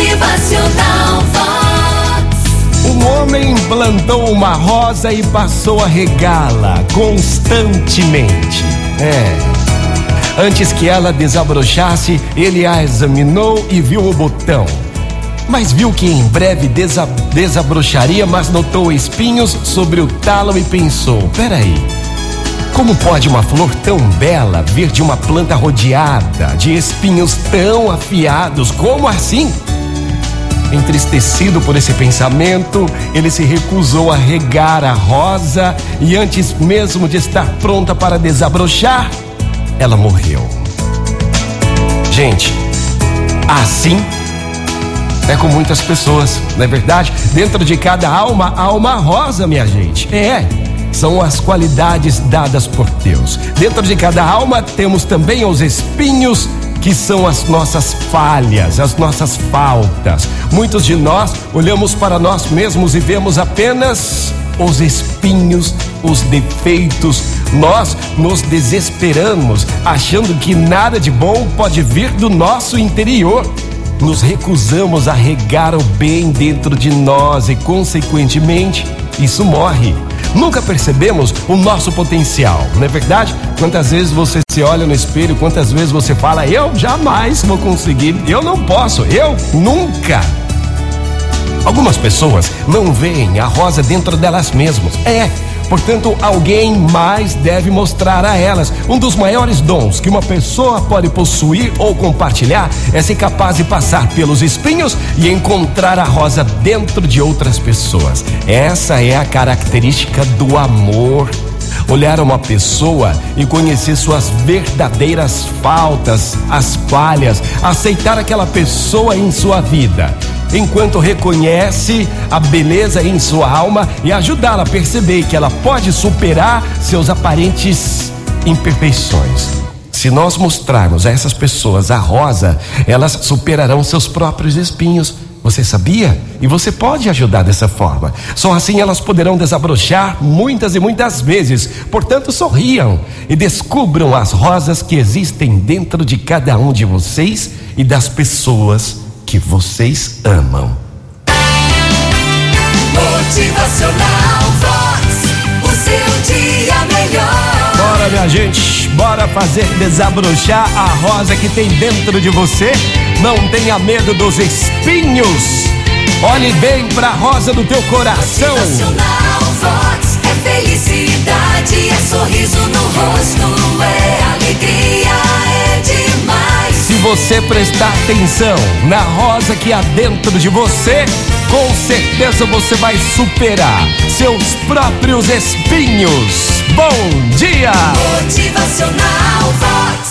Motivacional Vox. Um homem plantou uma rosa e passou a regá-la constantemente. É. Antes que ela desabrochasse, ele a examinou e viu o botão. Mas viu que em breve desa desabrocharia, mas notou espinhos sobre o talo e pensou: peraí. Como pode uma flor tão bela vir de uma planta rodeada de espinhos tão afiados? Como assim? Entristecido por esse pensamento, ele se recusou a regar a rosa e, antes mesmo de estar pronta para desabrochar, ela morreu. Gente, assim é com muitas pessoas, não é verdade? Dentro de cada alma há uma rosa, minha gente. É, são as qualidades dadas por Deus. Dentro de cada alma temos também os espinhos que são as nossas falhas, as nossas faltas. Muitos de nós olhamos para nós mesmos e vemos apenas os espinhos, os defeitos. Nós nos desesperamos, achando que nada de bom pode vir do nosso interior. Nos recusamos a regar o bem dentro de nós e, consequentemente, isso morre. Nunca percebemos o nosso potencial, não é verdade? Quantas vezes você se olha no espelho, quantas vezes você fala, eu jamais vou conseguir, eu não posso, eu nunca. Algumas pessoas não veem a rosa dentro delas mesmas. É, Portanto, alguém mais deve mostrar a elas. Um dos maiores dons que uma pessoa pode possuir ou compartilhar é ser capaz de passar pelos espinhos e encontrar a rosa dentro de outras pessoas. Essa é a característica do amor olhar uma pessoa e conhecer suas verdadeiras faltas, as falhas, aceitar aquela pessoa em sua vida enquanto reconhece a beleza em sua alma e ajudá-la a perceber que ela pode superar seus aparentes imperfeições. Se nós mostrarmos a essas pessoas a rosa, elas superarão seus próprios espinhos. Você sabia? E você pode ajudar dessa forma. Só assim elas poderão desabrochar muitas e muitas vezes. Portanto, sorriam e descubram as rosas que existem dentro de cada um de vocês e das pessoas que vocês amam. Motivacional Vox, o seu dia melhor. Bora, minha gente, bora fazer desabrochar a rosa que tem dentro de você. Não tenha medo dos espinhos. Olhe bem pra rosa do teu coração. Motivacional Vox é felicidade, é sorriso no você prestar atenção na rosa que há dentro de você, com certeza você vai superar seus próprios espinhos. Bom dia! Motivacional Vox.